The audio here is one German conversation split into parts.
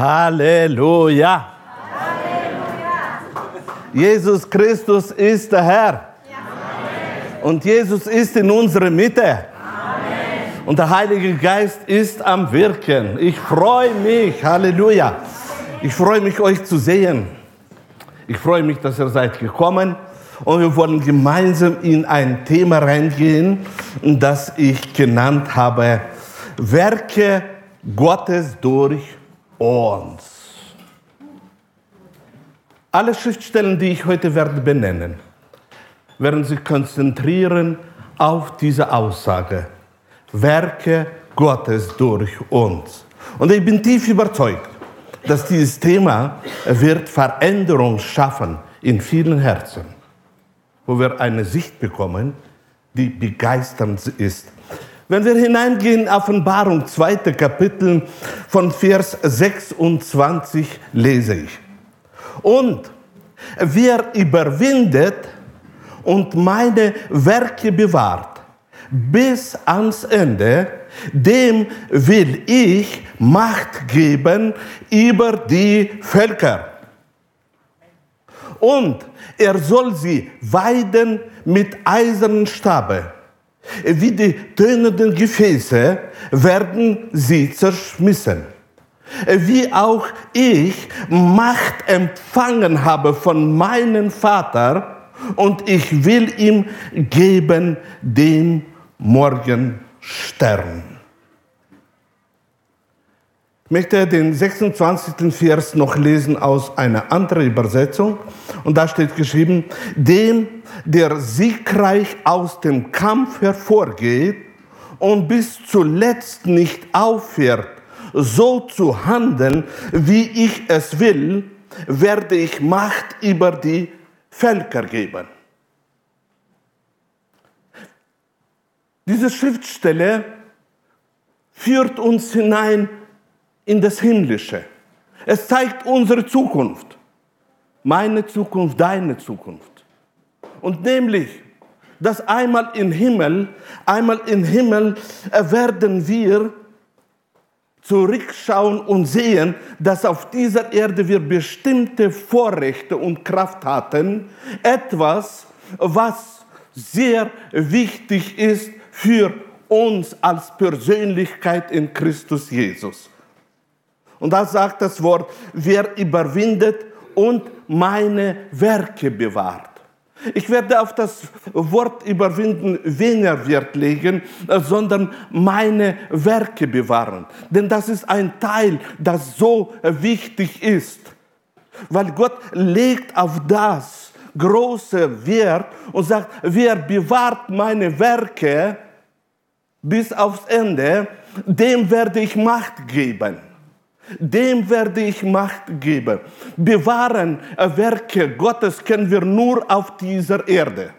Halleluja. Jesus Christus ist der Herr. Und Jesus ist in unserer Mitte. Und der Heilige Geist ist am Wirken. Ich freue mich. Halleluja. Ich freue mich, euch zu sehen. Ich freue mich, dass ihr seid gekommen. Und wir wollen gemeinsam in ein Thema reingehen, das ich genannt habe, Werke Gottes durch uns. Alle Schriftstellen, die ich heute werde benennen, werden sich konzentrieren auf diese Aussage. Werke Gottes durch uns. Und ich bin tief überzeugt, dass dieses Thema wird Veränderung schaffen in vielen Herzen, wo wir eine Sicht bekommen, die begeisternd ist. Wenn wir hineingehen, Offenbarung, zweite Kapitel von Vers 26 lese ich. Und wer überwindet und meine Werke bewahrt bis ans Ende, dem will ich Macht geben über die Völker. Und er soll sie weiden mit eisernen Stabe. Wie die tönenden Gefäße werden sie zerschmissen wie auch ich Macht empfangen habe von meinem Vater und ich will ihm geben den Morgenstern. Möchte den 26. Vers noch lesen aus einer anderen Übersetzung. Und da steht geschrieben, dem, der siegreich aus dem Kampf hervorgeht und bis zuletzt nicht aufhört, so zu handeln, wie ich es will, werde ich Macht über die Völker geben. Diese Schriftstelle führt uns hinein in das Himmlische. Es zeigt unsere Zukunft. Meine Zukunft, deine Zukunft. Und nämlich, dass einmal im Himmel, einmal im Himmel werden wir zurückschauen und sehen, dass auf dieser Erde wir bestimmte Vorrechte und Kraft hatten, etwas, was sehr wichtig ist für uns als Persönlichkeit in Christus Jesus. Und da sagt das Wort, wer überwindet und meine Werke bewahrt. Ich werde auf das Wort überwinden weniger Wert legen, sondern meine Werke bewahren. Denn das ist ein Teil, das so wichtig ist. Weil Gott legt auf das große Wert und sagt, wer bewahrt meine Werke bis aufs Ende, dem werde ich Macht geben dem werde ich Macht geben. Bewahren Werke Gottes können wir nur auf dieser Erde.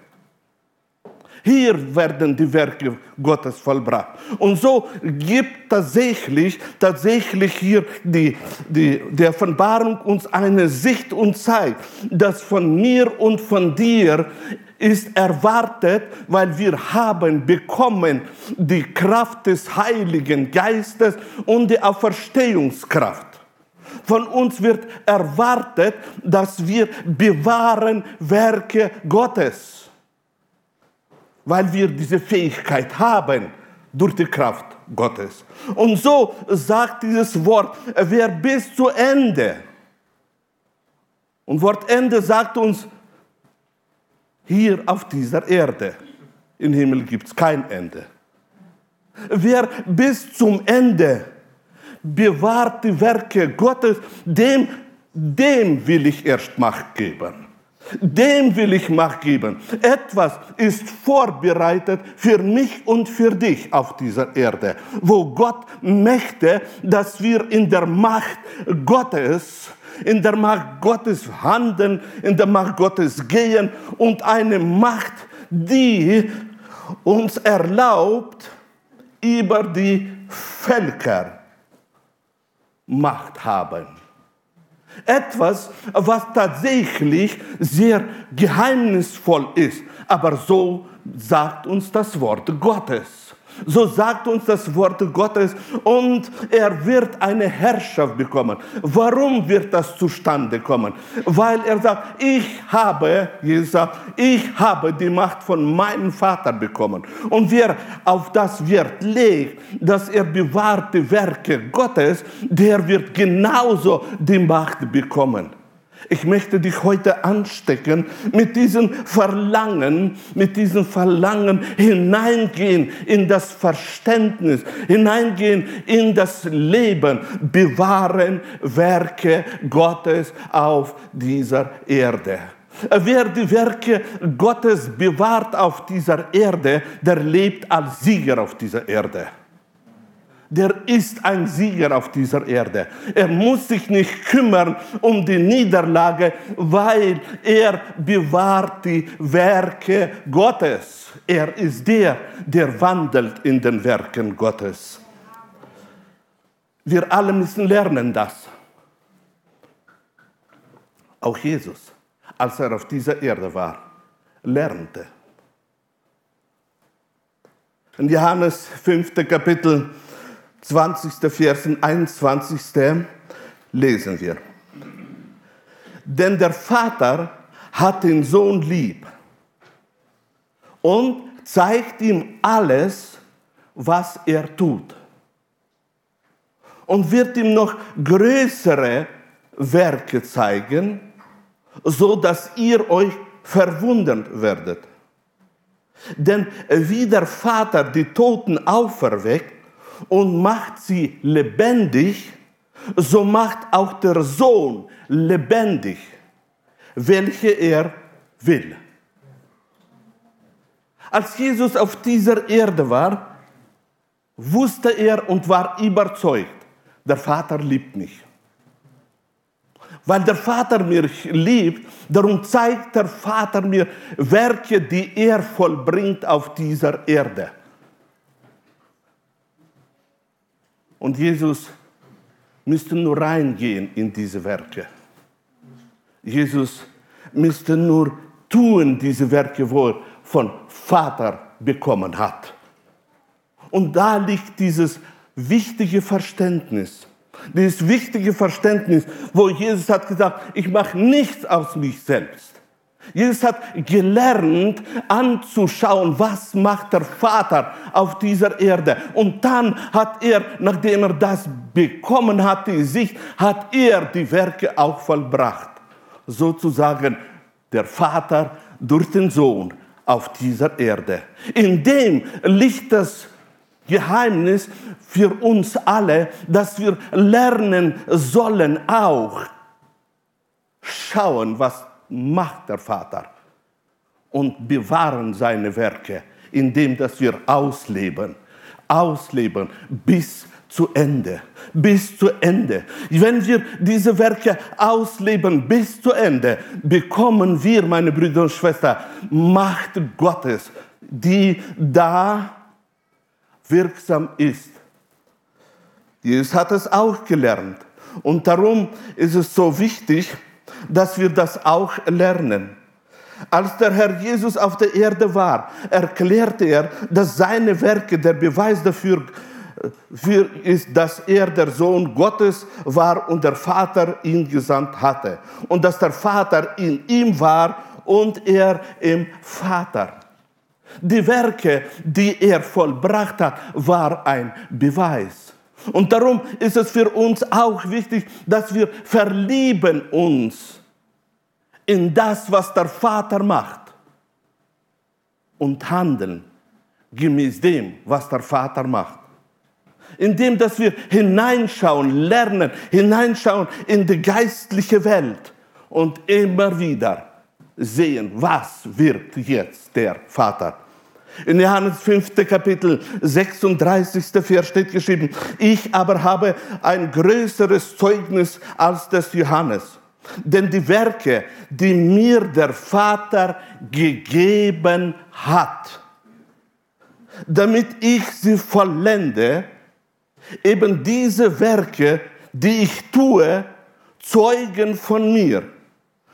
Hier werden die Werke Gottes vollbracht. Und so gibt tatsächlich, tatsächlich hier die, die, die Offenbarung uns eine Sicht und zeigt, dass von mir und von dir ist erwartet, weil wir haben bekommen die Kraft des Heiligen Geistes und die Auferstehungskraft. Von uns wird erwartet, dass wir bewahren Werke Gottes, weil wir diese Fähigkeit haben durch die Kraft Gottes. Und so sagt dieses Wort, wer bis zu Ende, und Wort Ende sagt uns, hier auf dieser Erde. Im Himmel gibt es kein Ende. Wer bis zum Ende bewahrt die Werke Gottes, dem, dem will ich erst Macht geben. Dem will ich Macht geben. Etwas ist vorbereitet für mich und für dich auf dieser Erde, wo Gott möchte, dass wir in der Macht Gottes in der Macht Gottes handeln, in der Macht Gottes gehen und eine Macht, die uns erlaubt, über die Völker Macht haben. Etwas, was tatsächlich sehr geheimnisvoll ist, aber so sagt uns das Wort Gottes. So sagt uns das Wort Gottes und er wird eine Herrschaft bekommen. Warum wird das zustande kommen? Weil er sagt, ich habe, Jesus sagt, ich habe die Macht von meinem Vater bekommen. Und wer auf das Wert legt, dass er bewahrt die Werke Gottes, der wird genauso die Macht bekommen. Ich möchte dich heute anstecken mit diesem Verlangen, mit diesem Verlangen hineingehen in das Verständnis, hineingehen in das Leben, bewahren Werke Gottes auf dieser Erde. Wer die Werke Gottes bewahrt auf dieser Erde, der lebt als Sieger auf dieser Erde der ist ein Sieger auf dieser Erde. Er muss sich nicht kümmern um die Niederlage, weil er bewahrt die Werke Gottes. Er ist der, der wandelt in den Werken Gottes. Wir alle müssen lernen das. Auch Jesus, als er auf dieser Erde war, lernte. In Johannes 5. Kapitel 20. Vers 21. lesen wir. Denn der Vater hat den Sohn lieb und zeigt ihm alles, was er tut. Und wird ihm noch größere Werke zeigen, so dass ihr euch verwundern werdet. Denn wie der Vater die Toten auferweckt, und macht sie lebendig, so macht auch der Sohn lebendig, welche er will. Als Jesus auf dieser Erde war, wusste er und war überzeugt, der Vater liebt mich. Weil der Vater mich liebt, darum zeigt der Vater mir Werke, die er vollbringt auf dieser Erde. Und Jesus müsste nur reingehen in diese Werke. Jesus müsste nur tun diese Werke, wo er von Vater bekommen hat. Und da liegt dieses wichtige Verständnis, dieses wichtige Verständnis, wo Jesus hat gesagt, ich mache nichts aus mich selbst. Jesus hat gelernt anzuschauen, was macht der Vater auf dieser Erde. Und dann hat er, nachdem er das bekommen hat, die Sicht, hat er die Werke auch vollbracht. Sozusagen der Vater durch den Sohn auf dieser Erde. In dem liegt das Geheimnis für uns alle, dass wir lernen sollen auch schauen, was macht der Vater und bewahren seine Werke, indem dass wir ausleben, ausleben bis zu Ende, bis zu Ende. Wenn wir diese Werke ausleben bis zu Ende, bekommen wir, meine Brüder und Schwestern, Macht Gottes, die da wirksam ist. Jesus hat es auch gelernt. Und darum ist es so wichtig, dass wir das auch lernen. Als der Herr Jesus auf der Erde war, erklärte er, dass seine Werke der Beweis dafür für ist, dass er der Sohn Gottes war und der Vater ihn gesandt hatte. Und dass der Vater in ihm war und er im Vater. Die Werke, die er vollbracht hat, war ein Beweis. Und darum ist es für uns auch wichtig, dass wir verlieben uns in das, was der Vater macht und handeln gemäß dem, was der Vater macht. Indem, dass wir hineinschauen, lernen, hineinschauen in die geistliche Welt und immer wieder sehen, was wird jetzt der Vater in Johannes 5. Kapitel 36. Vers steht geschrieben, ich aber habe ein größeres Zeugnis als das Johannes. Denn die Werke, die mir der Vater gegeben hat, damit ich sie vollende, eben diese Werke, die ich tue, zeugen von mir,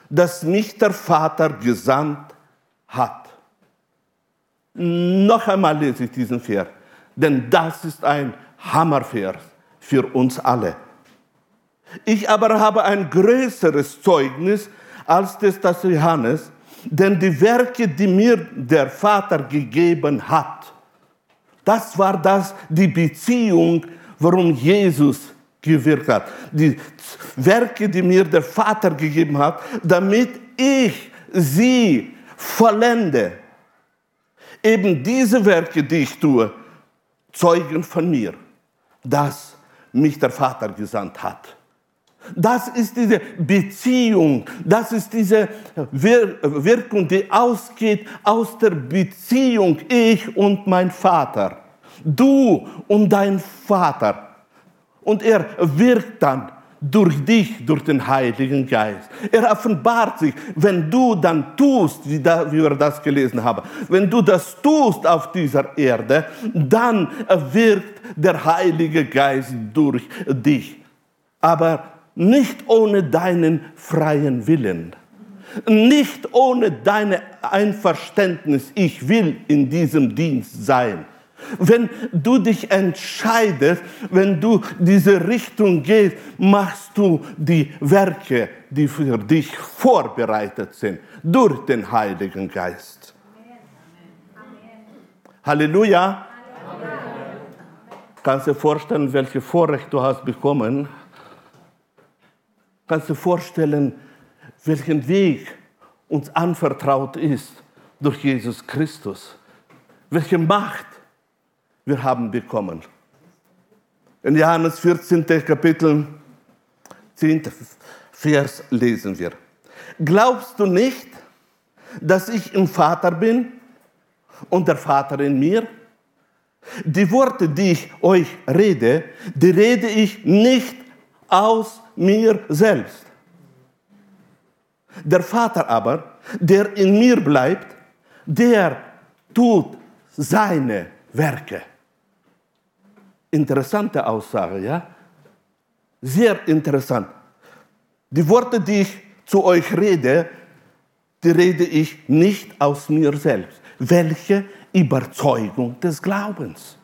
dass mich der Vater gesandt hat. Noch einmal lese ich diesen Vers. Denn das ist ein Hammervers für uns alle. Ich aber habe ein größeres Zeugnis als das des Johannes, denn die Werke, die mir der Vater gegeben hat, das war das, die Beziehung, warum Jesus gewirkt hat. Die Werke, die mir der Vater gegeben hat, damit ich sie vollende. Eben diese Werke, die ich tue, zeugen von mir, dass mich der Vater gesandt hat. Das ist diese Beziehung, das ist diese Wirkung, die ausgeht aus der Beziehung ich und mein Vater, du und dein Vater. Und er wirkt dann durch dich, durch den Heiligen Geist. Er offenbart sich, wenn du dann tust, wie, wir das gelesen haben, wenn du das tust auf dieser Erde, dann wirkt der Heilige Geist durch dich. Aber nicht ohne deinen freien Willen, nicht ohne dein Einverständnis, ich will in diesem Dienst sein. Wenn du dich entscheidest, wenn du diese Richtung gehst, machst du die Werke, die für dich vorbereitet sind, durch den Heiligen Geist. Halleluja. Kannst du dir vorstellen, welche Vorrecht du hast bekommen, Kannst du dir vorstellen, welchen Weg uns anvertraut ist durch Jesus Christus? Welche Macht wir haben bekommen? In Johannes 14. Kapitel 10. Vers lesen wir. Glaubst du nicht, dass ich im Vater bin und der Vater in mir? Die Worte, die ich euch rede, die rede ich nicht aus mir selbst. Der Vater aber, der in mir bleibt, der tut seine Werke. Interessante Aussage, ja? Sehr interessant. Die Worte, die ich zu euch rede, die rede ich nicht aus mir selbst. Welche Überzeugung des Glaubens?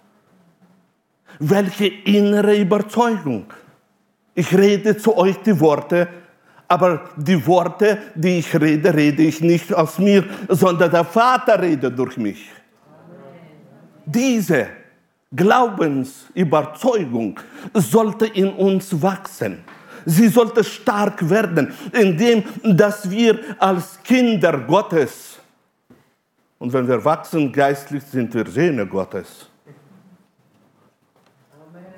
Welche innere Überzeugung? Ich rede zu euch die Worte, aber die Worte, die ich rede, rede ich nicht aus mir, sondern der Vater redet durch mich. Diese Glaubensüberzeugung sollte in uns wachsen. Sie sollte stark werden, indem dass wir als Kinder Gottes und wenn wir wachsen geistlich sind wir Söhne Gottes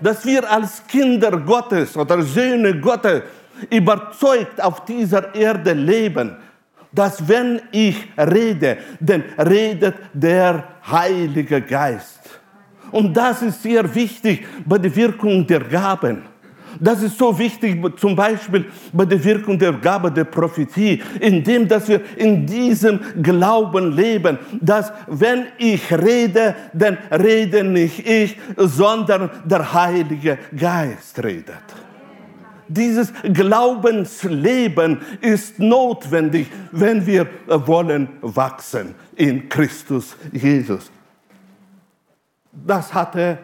dass wir als Kinder Gottes oder Söhne Gottes überzeugt auf dieser Erde leben, dass wenn ich rede, dann redet der Heilige Geist. Und das ist sehr wichtig bei der Wirkung der Gaben. Das ist so wichtig, zum Beispiel bei der Wirkung der Gabe der Prophetie, indem dass wir in diesem Glauben leben, dass wenn ich rede, dann rede nicht ich, sondern der Heilige Geist redet. Dieses Glaubensleben ist notwendig, wenn wir wollen wachsen in Christus Jesus. Das hatte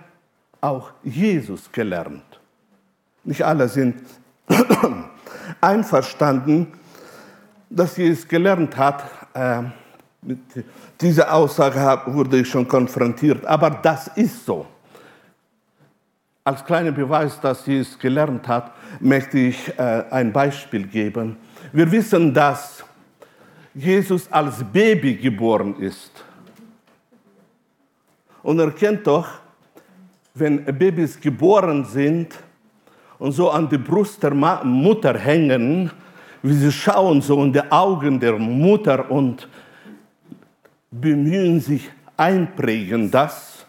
auch Jesus gelernt. Nicht alle sind einverstanden, dass es gelernt hat. Äh, mit dieser Aussage wurde ich schon konfrontiert, aber das ist so. Als kleiner Beweis, dass es gelernt hat, möchte ich äh, ein Beispiel geben. Wir wissen, dass Jesus als Baby geboren ist. Und er kennt doch, wenn Babys geboren sind, und so an die Brust der Mutter hängen, wie sie schauen so in die Augen der Mutter und bemühen sich einprägen das.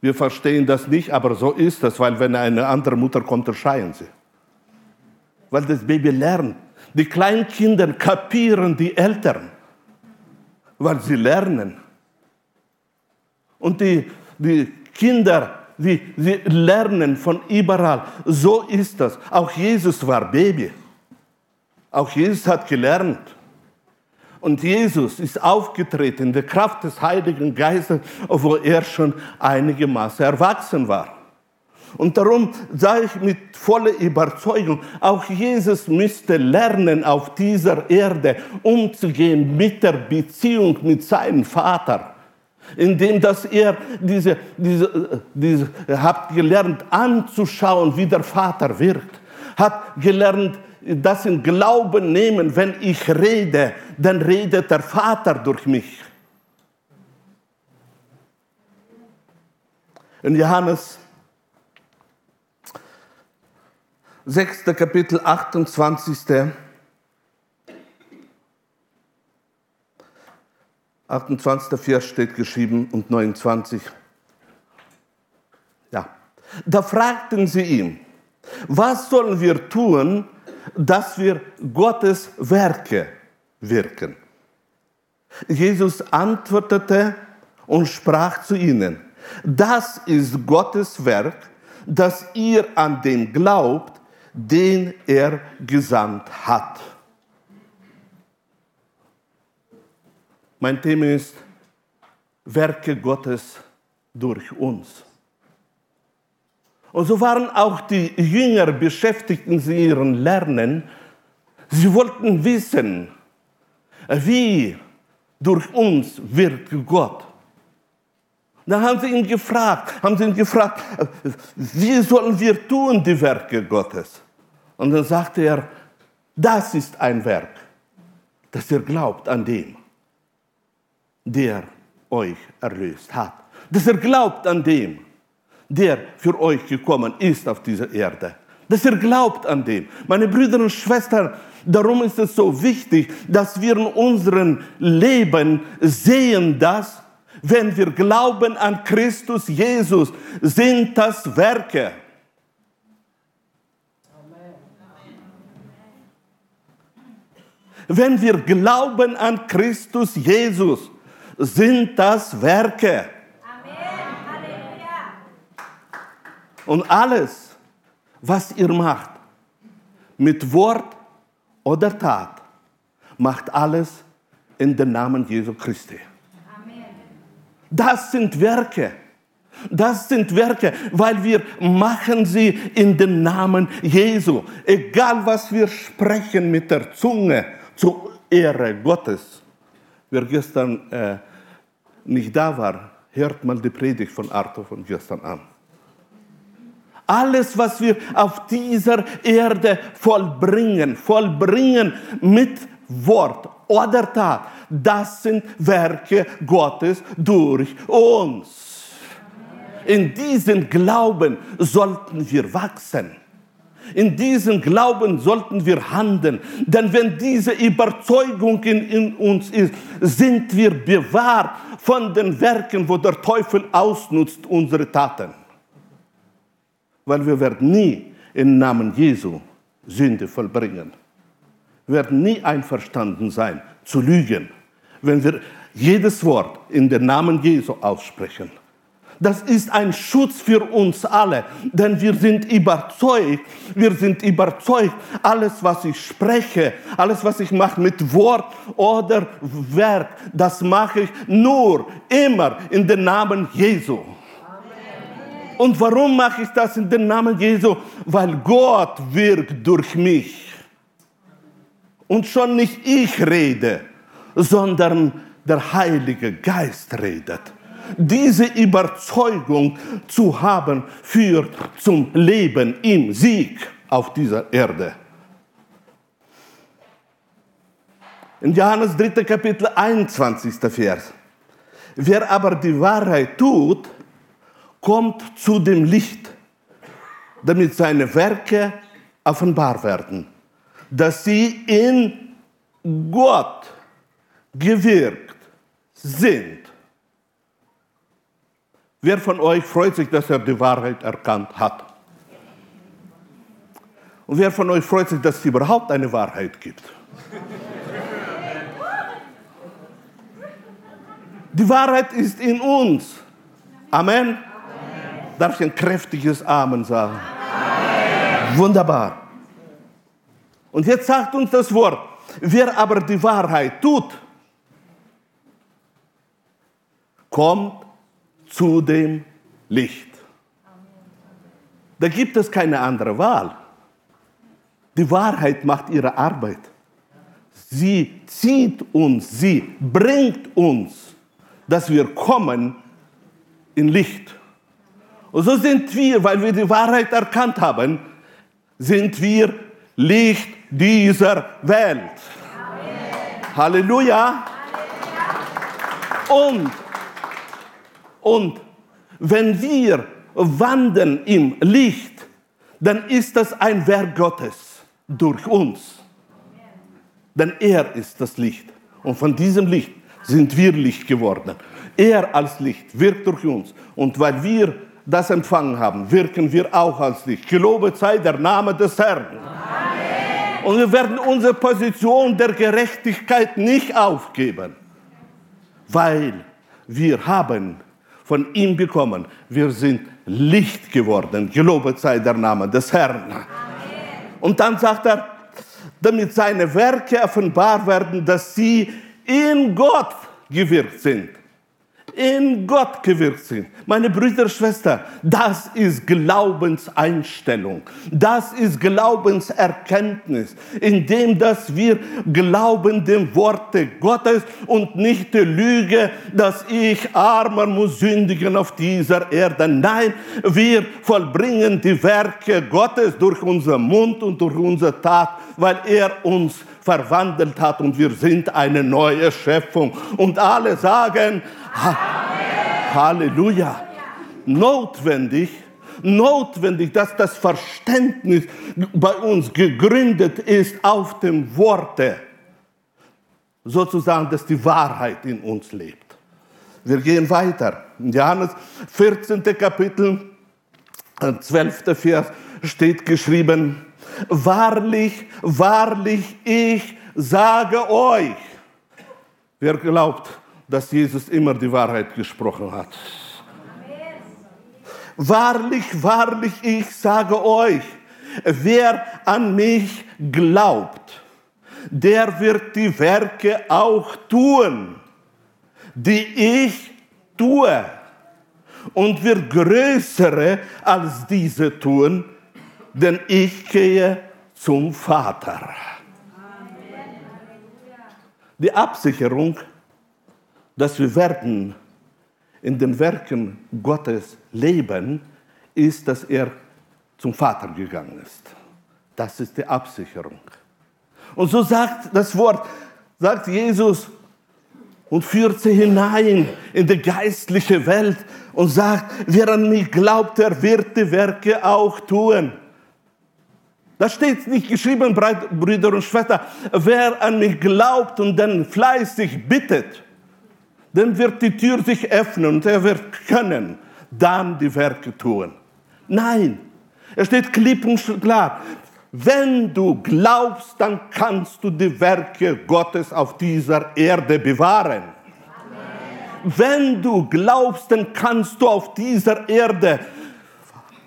Wir verstehen das nicht, aber so ist das, weil wenn eine andere Mutter kommt, dann sie. Weil das Baby lernt. Die kleinen Kinder kapieren die Eltern, weil sie lernen. Und die, die Kinder Sie, sie lernen von überall. So ist das. Auch Jesus war Baby. Auch Jesus hat gelernt. Und Jesus ist aufgetreten in der Kraft des Heiligen Geistes, obwohl er schon einige Maße erwachsen war. Und darum sage ich mit voller Überzeugung, auch Jesus müsste lernen, auf dieser Erde umzugehen mit der Beziehung mit seinem Vater. Indem dass er diese, diese, diese, hat gelernt anzuschauen, wie der Vater wirkt. Hat gelernt, das in Glauben nehmen, wenn ich rede, dann redet der Vater durch mich. In Johannes 6. Kapitel 28. 28. Vers steht geschrieben und 29. Ja. Da fragten sie ihn, was sollen wir tun, dass wir Gottes Werke wirken? Jesus antwortete und sprach zu ihnen, das ist Gottes Werk, dass ihr an den glaubt, den er gesandt hat. Mein Thema ist Werke Gottes durch uns. Und so waren auch die Jünger beschäftigt in ihrem Lernen. Sie wollten wissen, wie durch uns wirkt Gott. Dann haben sie ihn gefragt, haben sie ihn gefragt, wie sollen wir tun die Werke Gottes? Und dann sagte er, das ist ein Werk, dass ihr glaubt an den, der euch erlöst hat. Dass ihr glaubt an den, der für euch gekommen ist auf dieser Erde. Dass ihr glaubt an den. Meine Brüder und Schwestern, darum ist es so wichtig, dass wir in unserem Leben sehen, dass wenn wir glauben an Christus Jesus, sind das Werke. Wenn wir glauben an Christus Jesus, sind das Werke. Und alles, was ihr macht, mit Wort oder Tat, macht alles in den Namen Jesu Christi. Das sind Werke. Das sind Werke, weil wir machen sie in den Namen Jesu. Egal was wir sprechen mit der Zunge zur Ehre Gottes. Wer gestern äh, nicht da war, hört mal die Predigt von Arthur von gestern an. Alles, was wir auf dieser Erde vollbringen, vollbringen mit Wort oder Tat, das sind Werke Gottes durch uns. In diesem Glauben sollten wir wachsen. In diesem Glauben sollten wir handeln. Denn wenn diese Überzeugung in, in, uns ist, sind wir bewahrt von den Werken, wo der Teufel ausnutzt unsere Taten. Weil wir werden nie im Namen Jesu Sünde vollbringen. Wir werden nie einverstanden sein, zu lügen, wenn wir jedes Wort in den Namen Jesu aussprechen. Das ist ein Schutz für uns alle, denn wir sind überzeugt, wir sind überzeugt, alles, was ich spreche, alles, was ich mache mit Wort oder Werk, das mache ich nur immer in den Namen Jesu. Und warum mache ich das in den Namen Jesu? Weil Gott wirkt durch mich. Und schon nicht ich rede, sondern der Heilige Geist redet. Diese Überzeugung zu haben, führt zum Leben im Sieg auf dieser Erde. In Johannes 3. Kapitel 21. Vers. Wer aber die Wahrheit tut, kommt zu dem Licht, damit seine Werke offenbar werden, dass sie in Gott gewirkt sind. Wer von euch freut sich, dass er die Wahrheit erkannt hat? Und wer von euch freut sich, dass es überhaupt eine Wahrheit gibt? Die Wahrheit ist in uns. Amen. Darf ich ein kräftiges Amen sagen? Amen. Wunderbar. Und jetzt sagt uns das Wort, wer aber die Wahrheit tut, kommt zu dem Licht. Da gibt es keine andere Wahl. Die Wahrheit macht ihre Arbeit. Sie zieht uns, sie bringt uns, dass wir kommen in Licht. Und so sind wir, weil wir die Wahrheit erkannt haben, sind wir Licht dieser Welt. Amen. Halleluja. Und, und wenn wir wandeln im Licht, dann ist das ein Werk Gottes durch uns. Denn er ist das Licht. Und von diesem Licht sind wir Licht geworden. Er als Licht wirkt durch uns. Und weil wir das empfangen haben, wirken wir auch als Licht. Gelobet sei der Name des Herrn. Amen. Und wir werden unsere Position der Gerechtigkeit nicht aufgeben, weil wir haben von ihm bekommen. Wir sind Licht geworden. Gelobet sei der Name des Herrn. Amen. Und dann sagt er, damit seine Werke offenbar werden, dass sie in Gott gewirkt sind in Gott gewirkt sind. Meine Brüder Schwestern, das ist Glaubenseinstellung. Das ist Glaubenserkenntnis, indem dass wir glauben dem Worte Gottes und nicht der Lüge, dass ich armer muss sündigen auf dieser Erde. Nein, wir vollbringen die Werke Gottes durch unseren Mund und durch unsere Tat, weil er uns verwandelt hat und wir sind eine neue Schöpfung. Und alle sagen, ha Halleluja. Notwendig, notwendig, dass das Verständnis bei uns gegründet ist auf dem Worte. Sozusagen, dass die Wahrheit in uns lebt. Wir gehen weiter. In Johannes 14. Kapitel, 12. Äh, Vers steht geschrieben, wahrlich, wahrlich, ich sage euch. Wer glaubt, dass Jesus immer die Wahrheit gesprochen hat? Wahrlich, wahrlich, ich sage euch, wer an mich glaubt, der wird die Werke auch tun, die ich tue, und wird größere als diese tun, denn ich gehe zum Vater. Die Absicherung, dass wir werden in den Werken Gottes leben, ist, dass er zum Vater gegangen ist. Das ist die Absicherung. Und so sagt das Wort, sagt Jesus und führt sie hinein in die geistliche Welt und sagt, wer an mich glaubt, der wird die Werke auch tun. Da steht nicht geschrieben, Brüder und Schwestern, wer an mich glaubt und dann fleißig bittet, dann wird die Tür sich öffnen und er wird können dann die Werke tun. Nein, es steht klipp und klar, wenn du glaubst, dann kannst du die Werke Gottes auf dieser Erde bewahren. Amen. Wenn du glaubst, dann kannst du auf dieser Erde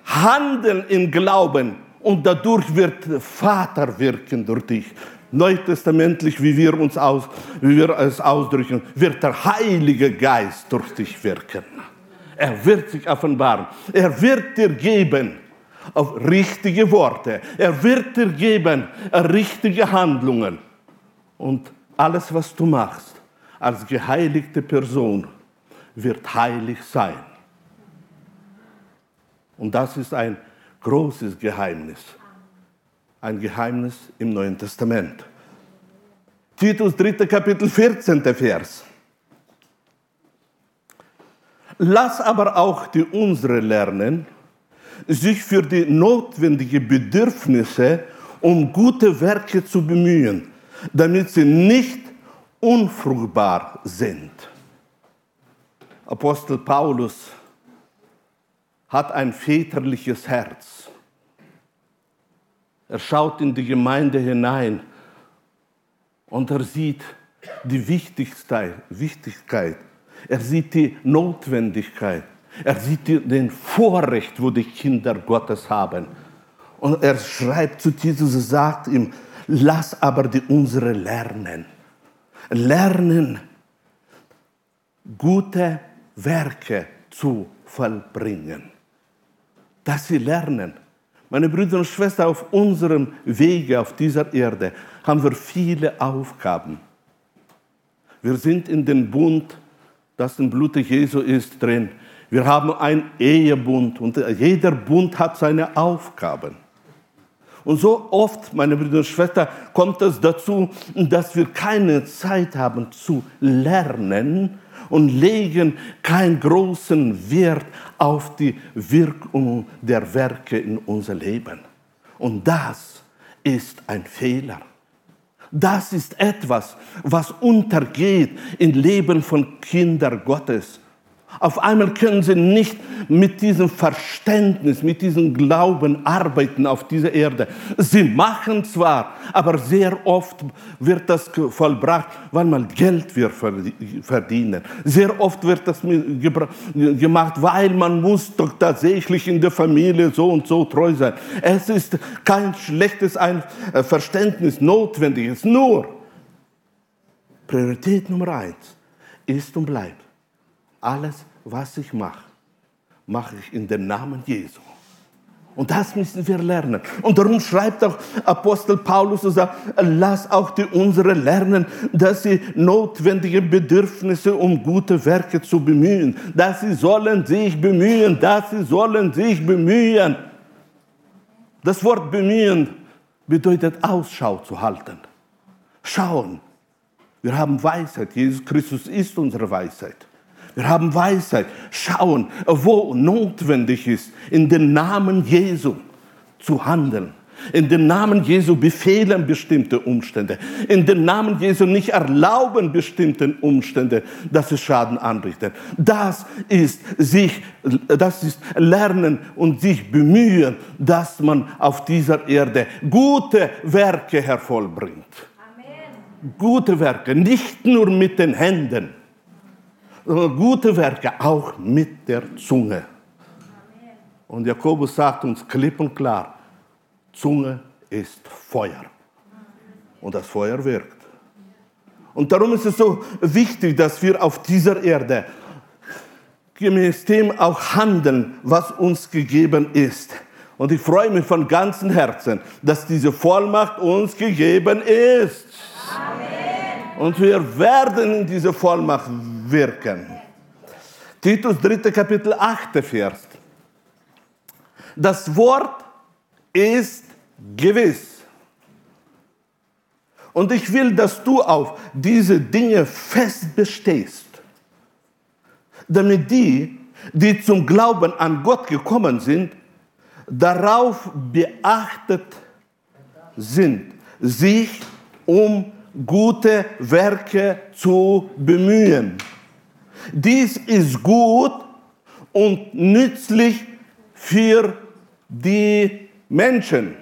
handeln im Glauben und dadurch wird Vater wirken durch dich. Neutestamentlich, wie wir uns aus, wie wir es ausdrücken, wird der Heilige Geist durch dich wirken. Er wird sich offenbaren. Er wird dir geben auf richtige Worte. Er wird dir geben richtige Handlungen. Und alles, was du machst als geheiligte Person, wird heilig sein. Und das ist ein großes Geheimnis. Ein Geheimnis im Neuen Testament. Titus 3. Kapitel 14. Vers. Lass aber auch die unsere lernen, sich für die notwendigen Bedürfnisse um gute Werke zu bemühen, damit sie nicht unfruchtbar sind. Apostel Paulus hat ein väterliches Herz. Er schaut in die Gemeinde hinein und er sieht die Wichtigkeit. Er sieht die Notwendigkeit. Er sieht den Vorrecht, wo die Kinder Gottes haben. Und er schreibt zu Jesus und sagt ihm, lass aber die unsere lernen. Lernen, gute Werke zu vollbringen. Dass sie lernen. Meine Brüder und Schwestern, auf unserem Wege auf dieser Erde haben wir viele Aufgaben. Wir sind in den Bund, das im Blute Jesu ist, drin. Wir haben einen Ehebund und jeder Bund hat seine Aufgaben. Und so oft, meine Brüder und Schwestern, kommt es dazu, dass wir keine Zeit haben zu lernen und legen keinen großen Wert auf die Wirkung der Werke in unser Leben. Und das ist ein Fehler. Das ist etwas, was untergeht im Leben von Kindern Gottes. Auf einmal können sie nicht mit diesem Verständnis, mit diesem Glauben arbeiten auf dieser Erde. Sie machen zwar, aber sehr oft wird das vollbracht, weil man Geld wird verdienen. Sehr oft wird das gemacht, weil man muss doch tatsächlich in der Familie so und so treu sein. Es ist kein schlechtes äh, Verständnis notwendig. Es nur Priorität Nummer eins ist und bleibt alles, was ich mache, mache ich in den Namen Jesu. Und das müssen wir lernen. Und darum schreibt auch Apostel Paulus und sagt, lass auch die unsere lernen, dass sie notwendige Bedürfnisse um gute Werke zu bemühen. Dass sie sollen sich bemühen, dass sie sollen sich bemühen. Das Wort bemühen bedeutet Ausschau zu halten. Schauen. Wir haben Weisheit. Jesus Christus ist unsere Weisheit. Wir haben Weisheit. Schauen, wo notwendig ist, in den Namen Jesu zu handeln. In den Namen Jesu befehlen bestimmte Umstände. In den Namen Jesu nicht erlauben bestimmte Umstände, dass es Schaden anrichten. Das ist sich, das ist lernen und sich bemühen, dass man auf dieser Erde gute Werke hervorbringt. Amen. Gute Werke, nicht nur mit den Händen gute Werke auch mit der Zunge. Und Jakobus sagt uns klipp und klar, Zunge ist Feuer. Und das Feuer wirkt. Und darum ist es so wichtig, dass wir auf dieser Erde gemäß dem auch handeln, was uns gegeben ist. Und ich freue mich von ganzem Herzen, dass diese Vollmacht uns gegeben ist. Amen. Und wir werden in diese Vollmacht wirken. Titus 3. Kapitel 8. Vers. Das Wort ist gewiss. Und ich will, dass du auf diese Dinge fest bestehst, damit die, die zum Glauben an Gott gekommen sind, darauf beachtet sind, sich um gute Werke zu bemühen. Dies ist gut und nützlich für die Menschen.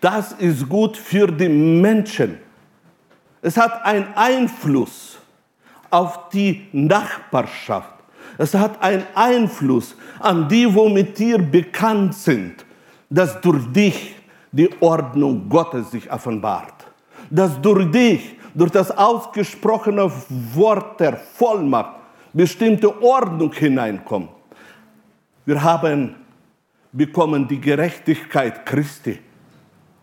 Das ist gut für die Menschen. Es hat einen Einfluss auf die Nachbarschaft. Es hat einen Einfluss an die, wo mit dir bekannt sind, dass durch dich die Ordnung Gottes sich offenbart. Dass durch dich durch das ausgesprochene Wort der Vollmacht bestimmte Ordnung hineinkommt. Wir haben bekommen die Gerechtigkeit Christi.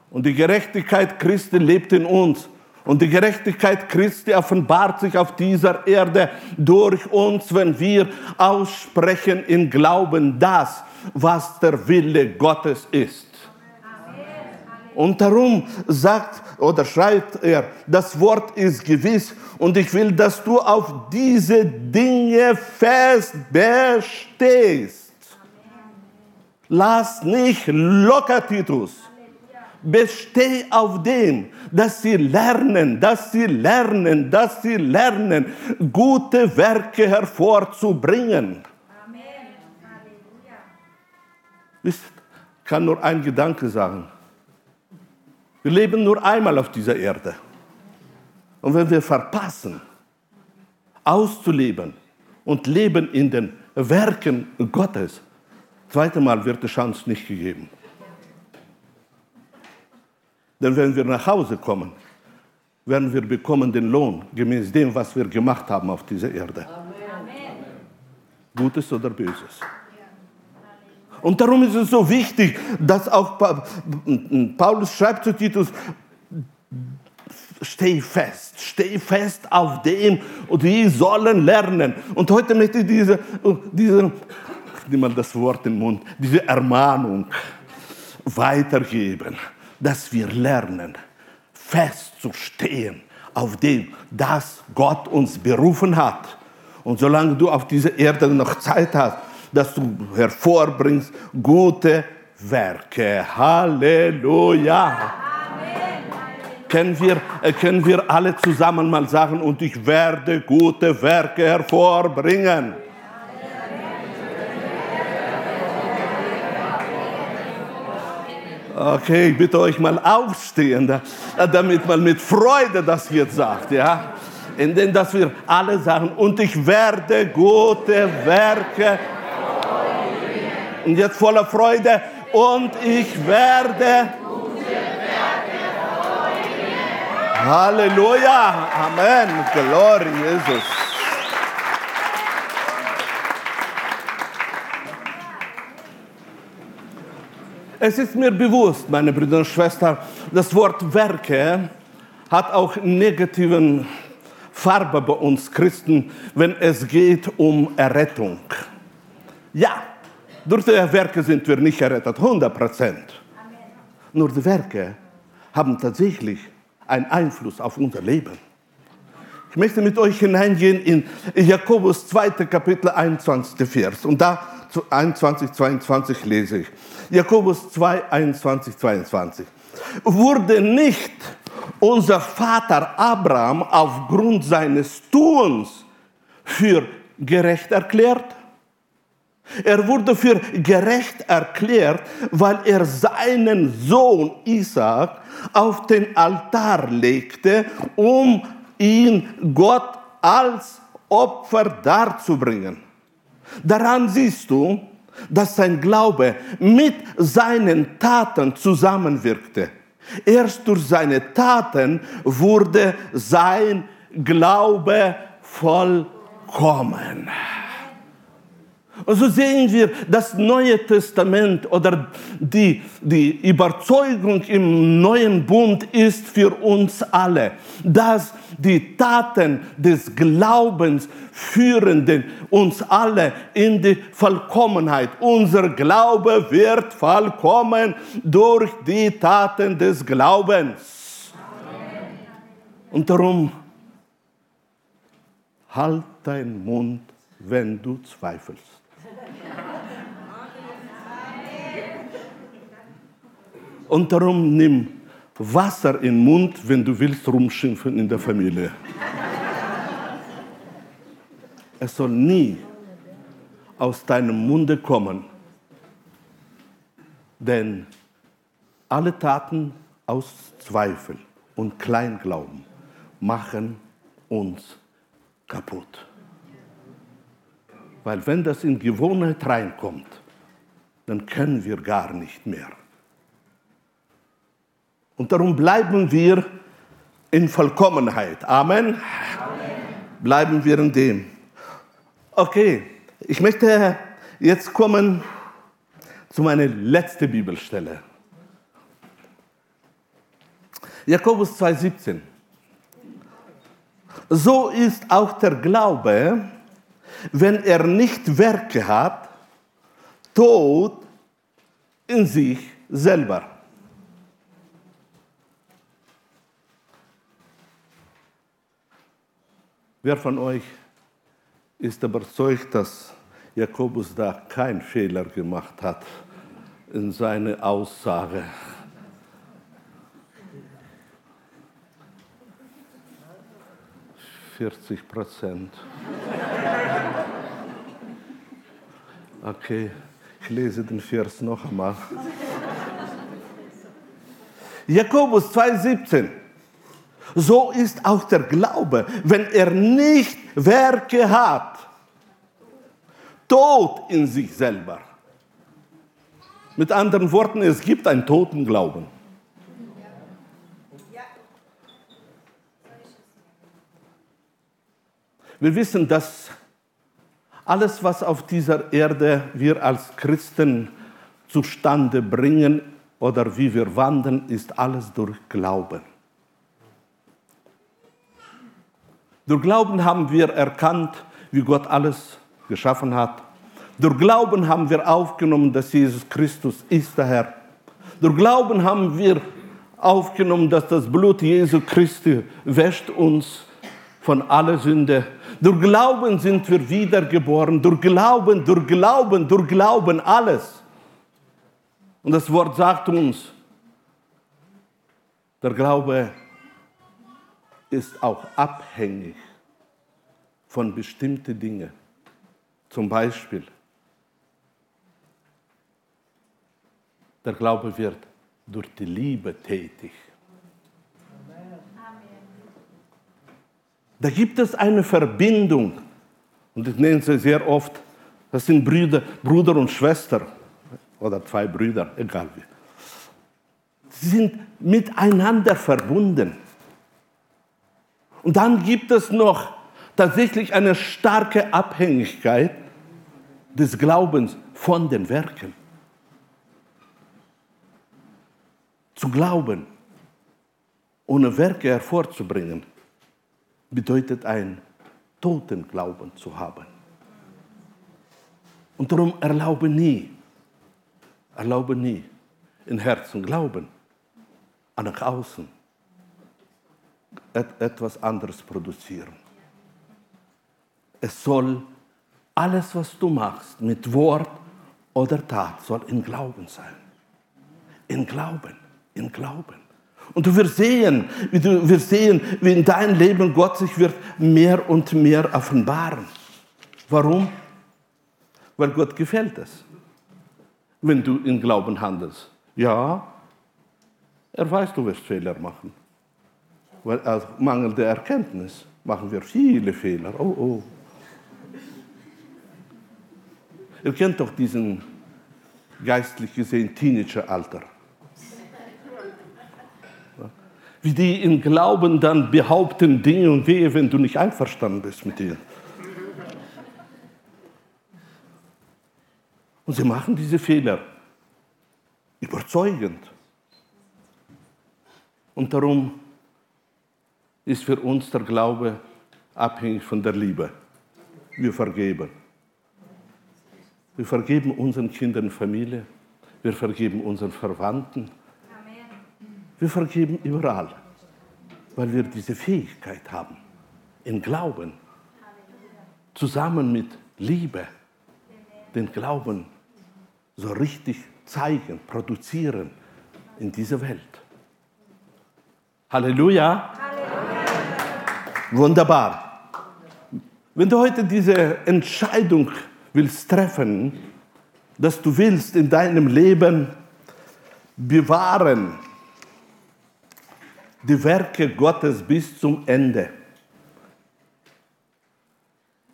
Und die Gerechtigkeit Christi lebt in uns. Und die Gerechtigkeit Christi offenbart sich auf dieser Erde durch uns, wenn wir aussprechen in Glauben das, was der Wille Gottes ist. Und darum sagt oder schreibt er, das Wort ist gewiss und ich will, dass du auf diese Dinge fest bestehst. Lass nicht locker, Titus. Besteh auf dem, dass sie lernen, dass sie lernen, dass sie lernen, gute Werke hervorzubringen. Amen. Halleluja. Ich kann nur ein Gedanke sagen. Wir leben nur einmal auf dieser Erde. Und wenn wir verpassen, auszuleben und leben in den Werken Gottes, zweite Mal wird die Chance nicht gegeben. Denn wenn wir nach Hause kommen, werden wir bekommen den Lohn gemäß dem, was wir gemacht haben auf dieser Erde. Gutes oder Böses. Und darum ist es so wichtig, dass auch Paulus schreibt zu Titus, steh fest, steh fest auf dem und die sollen lernen. Und heute möchte ich diese, diese nimm mal das Wort den Mund, diese Ermahnung weitergeben, dass wir lernen, festzustehen auf dem, dass Gott uns berufen hat. Und solange du auf dieser Erde noch Zeit hast, dass du hervorbringst gute Werke. Halleluja. Können wir, äh, können wir alle zusammen mal sagen, und ich werde gute Werke hervorbringen. Okay, ich bitte euch mal aufstehen, damit man mit Freude das jetzt sagt, ja. Indem, dass wir alle sagen, und ich werde gute Werke. Und jetzt voller Freude, und ich werde Halleluja, Amen, Glory Jesus. Es ist mir bewusst, meine Brüder und Schwestern, das Wort Werke hat auch negativen Farbe bei uns Christen, wenn es geht um Errettung. Ja, durch die Werke sind wir nicht errettet, 100 Prozent. Nur die Werke haben tatsächlich einen Einfluss auf unser Leben. Ich möchte mit euch hineingehen in Jakobus 2. Kapitel 21. Vers. Und da 21, 22 lese ich. Jakobus 2, 21, 22. Wurde nicht unser Vater Abraham aufgrund seines Tuns für gerecht erklärt? Er wurde für gerecht erklärt, weil er seinen Sohn Isaac auf den Altar legte, um ihn Gott als Opfer darzubringen. Daran siehst du, dass sein Glaube mit seinen Taten zusammenwirkte. Erst durch seine Taten wurde sein Glaube vollkommen. Und so sehen wir, das Neue Testament oder die, die Überzeugung im neuen Bund ist für uns alle, dass die Taten des Glaubens führen uns alle in die Vollkommenheit. Unser Glaube wird vollkommen durch die Taten des Glaubens. Und darum halt deinen Mund, wenn du zweifelst. Und darum nimm Wasser in den Mund, wenn du willst rumschimpfen in der Familie. es soll nie aus deinem Munde kommen, denn alle Taten aus Zweifel und Kleinglauben machen uns kaputt. Weil wenn das in Gewohnheit reinkommt, dann können wir gar nicht mehr. Und darum bleiben wir in Vollkommenheit. Amen. Amen. Bleiben wir in dem. Okay, ich möchte jetzt kommen zu meiner letzten Bibelstelle. Jakobus 2,17. So ist auch der Glaube, wenn er nicht Werke hat, tot in sich selber. Wer von euch ist überzeugt, dass Jakobus da keinen Fehler gemacht hat in seiner Aussage? Vierzig Prozent. Okay, ich lese den Vers noch einmal. Jakobus 2,17 so ist auch der Glaube, wenn er nicht Werke hat, tot in sich selber. Mit anderen Worten, es gibt einen toten Glauben. Wir wissen, dass alles, was auf dieser Erde wir als Christen zustande bringen oder wie wir wandeln, ist alles durch Glauben. Durch Glauben haben wir erkannt, wie Gott alles geschaffen hat. Durch Glauben haben wir aufgenommen, dass Jesus Christus ist der Herr. Durch Glauben haben wir aufgenommen, dass das Blut Jesu Christi wäscht uns von aller Sünde. Durch Glauben sind wir wiedergeboren. Durch Glauben, durch Glauben, durch Glauben, alles. Und das Wort sagt uns, der Glaube ist auch abhängig von bestimmten Dingen. Zum Beispiel, der Glaube wird durch die Liebe tätig. Da gibt es eine Verbindung, und ich nenne sie sehr oft, das sind Brüder, Bruder und Schwester oder zwei Brüder, egal wie. Sie sind miteinander verbunden. Und dann gibt es noch tatsächlich eine starke Abhängigkeit des Glaubens von den Werken. Zu glauben, ohne Werke hervorzubringen, bedeutet ein toten Glauben zu haben. Und darum erlaube nie, erlaube nie in Herzen glauben, an nach außen etwas anderes produzieren. Es soll alles, was du machst, mit Wort oder Tat, soll in Glauben sein. In Glauben, in Glauben. Und du wirst sehen, wie du wirst sehen, wie in deinem Leben Gott sich wird mehr und mehr offenbaren. Warum? Weil Gott gefällt es, wenn du in Glauben handelst. Ja, er weiß, du wirst Fehler machen. Weil aus mangelnder Erkenntnis machen wir viele Fehler. Oh, oh. Ihr kennt doch diesen geistlich gesehen Teenageralter. Wie die im Glauben dann behaupten Dinge und wehe, wenn du nicht einverstanden bist mit ihnen. Und sie machen diese Fehler überzeugend. Und darum ist für uns der Glaube abhängig von der Liebe. Wir vergeben. Wir vergeben unseren Kindern Familie. Wir vergeben unseren Verwandten. Wir vergeben überall, weil wir diese Fähigkeit haben, in Glauben, zusammen mit Liebe, den Glauben so richtig zeigen, produzieren in dieser Welt. Halleluja. Wunderbar. Wenn du heute diese Entscheidung willst treffen, dass du willst in deinem Leben bewahren, die Werke Gottes bis zum Ende,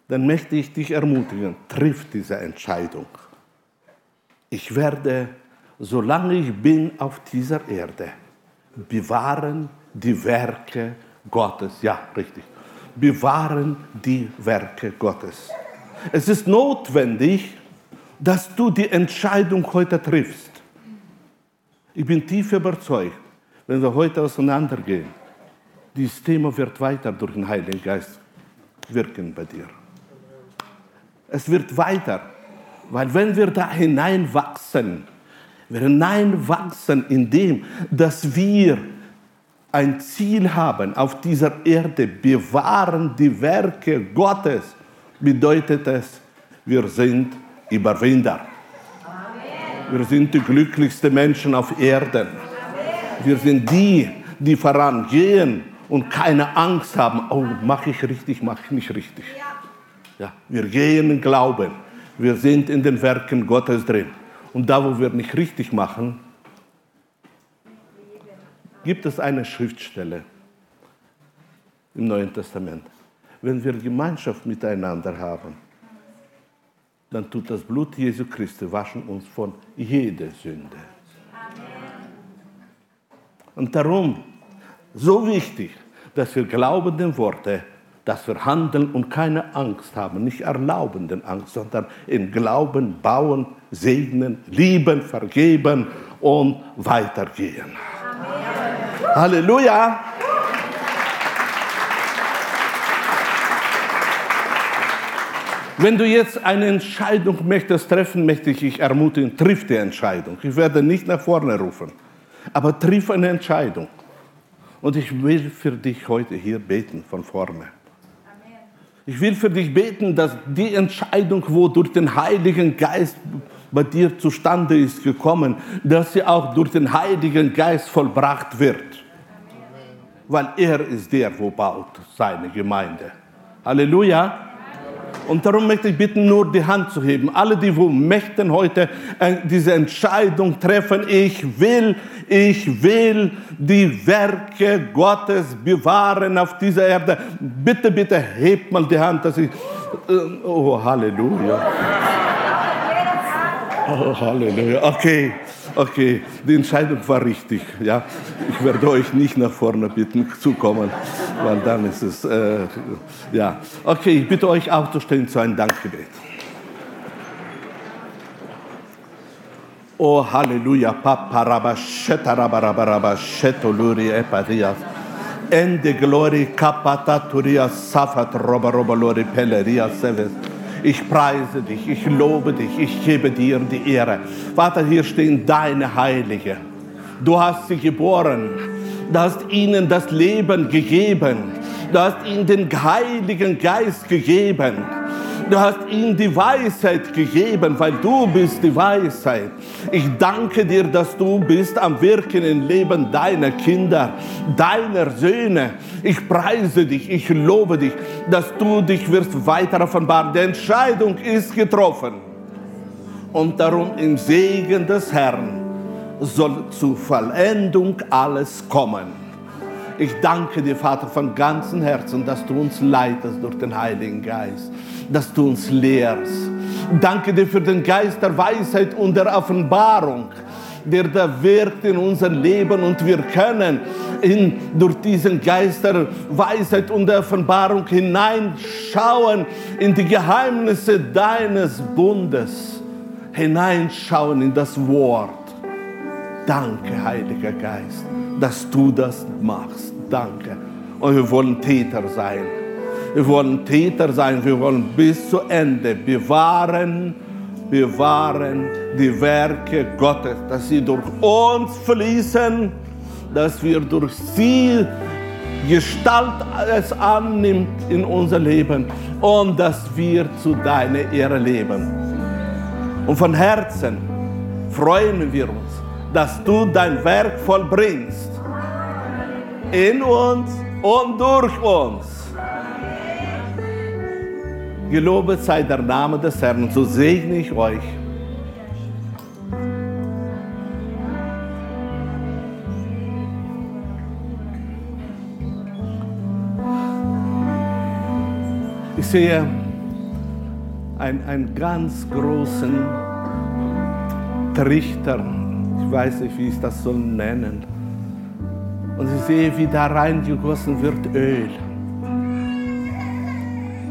dann möchte ich dich ermutigen, triff diese Entscheidung. Ich werde, solange ich bin auf dieser Erde, bewahren die Werke Gottes. Ja, richtig. Bewahren die Werke Gottes. Es ist notwendig, dass du die Entscheidung heute triffst. Ich bin tief überzeugt, wenn wir heute auseinandergehen, dieses Thema wird weiter durch den Heiligen Geist wirken bei dir. Es wird weiter, weil wenn wir da hineinwachsen, wir hineinwachsen in dem, dass wir ein Ziel haben auf dieser Erde, bewahren die Werke Gottes, bedeutet es, wir sind Überwinder. Wir sind die glücklichsten Menschen auf Erden. Wir sind die, die vorangehen und keine Angst haben, oh, mache ich richtig, mache ich nicht richtig. Ja, wir gehen in Glauben. Wir sind in den Werken Gottes drin. Und da, wo wir nicht richtig machen, gibt es eine Schriftstelle im Neuen Testament. Wenn wir Gemeinschaft miteinander haben, dann tut das Blut Jesu Christi waschen uns von jeder Sünde. Und darum so wichtig, dass wir glaubende Worte dass wir handeln und keine Angst haben, nicht erlauben den Angst, sondern in Glauben bauen, segnen, lieben, vergeben und weitergehen. Amen. Halleluja! Wenn du jetzt eine Entscheidung möchtest treffen, möchte ich dich ermutigen, triff die Entscheidung. Ich werde nicht nach vorne rufen, aber triff eine Entscheidung. Und ich will für dich heute hier beten von vorne. Ich will für dich beten, dass die Entscheidung, wo durch den Heiligen Geist bei dir zustande ist gekommen, dass sie auch durch den Heiligen Geist vollbracht wird. Weil er ist der, wo baut seine Gemeinde. Halleluja. Und darum möchte ich bitten, nur die Hand zu heben. Alle, die wo möchten heute äh, diese Entscheidung treffen, ich will, ich will die Werke Gottes bewahren auf dieser Erde. Bitte, bitte, hebt mal die Hand, dass ich, äh, oh, Halleluja. Oh, Halleluja. Okay. Okay, die Entscheidung war richtig. Ja? Ich werde euch nicht nach vorne bitten zu kommen, weil dann ist es, äh, ja. Okay, ich bitte euch aufzustehen zu einem Dankgebet. Oh, Halleluja, Papa, Rabba, Sheta, Rabba, Rabba, Rabba, Sheto, Luri, Epadias. Ende Glory, Kapata, Turia, Safat, Roba, Roba, Lori, Pelleria, Seves. Ich preise dich, ich lobe dich, ich gebe dir die Ehre. Vater, hier stehen deine Heilige. Du hast sie geboren. Du hast ihnen das Leben gegeben. Du hast ihnen den Heiligen Geist gegeben. Du hast ihnen die Weisheit gegeben, weil du bist die Weisheit. Ich danke dir, dass du bist am Wirken im Leben deiner Kinder, deiner Söhne. Ich preise dich, ich lobe dich, dass du dich wirst weiter offenbaren. Die Entscheidung ist getroffen. Und darum im Segen des Herrn soll zur Vollendung alles kommen. Ich danke dir, Vater, von ganzem Herzen, dass du uns leitest durch den Heiligen Geist, dass du uns lehrst. Danke dir für den Geist der Weisheit und der Offenbarung, der da wirkt in unser Leben und wir können in, durch diesen Geist der Weisheit und der Offenbarung hineinschauen in die Geheimnisse deines Bundes, hineinschauen in das Wort. Danke, Heiliger Geist dass du das machst. Danke. Und wir wollen Täter sein. Wir wollen Täter sein. Wir wollen bis zu Ende bewahren, bewahren die Werke Gottes, dass sie durch uns fließen, dass wir durch sie Gestalt es annimmt in unser Leben und dass wir zu deiner Ehre leben. Und von Herzen freuen wir uns, dass du dein Werk vollbringst. In uns und durch uns. Gelobet sei der Name des Herrn, so segne ich euch. Ich sehe einen, einen ganz großen Trichter weiß nicht, wie ich das soll nennen. Ich sehe, wie da reingegossen wird Öl.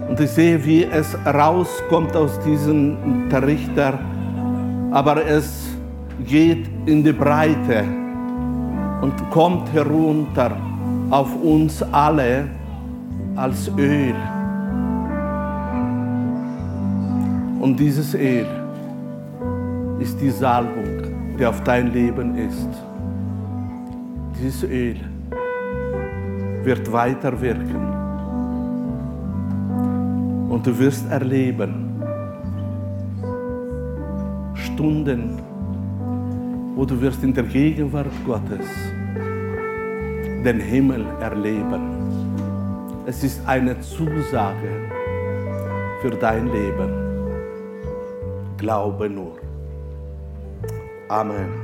Und ich sehe, wie es rauskommt aus diesem Trichter, aber es geht in die Breite und kommt herunter auf uns alle als Öl. Und dieses Öl ist die Salbung der auf dein Leben ist. Dieses Öl wird weiter wirken. Und du wirst erleben Stunden, wo du wirst in der Gegenwart Gottes den Himmel erleben. Es ist eine Zusage für dein Leben. Glaube nur. Amen.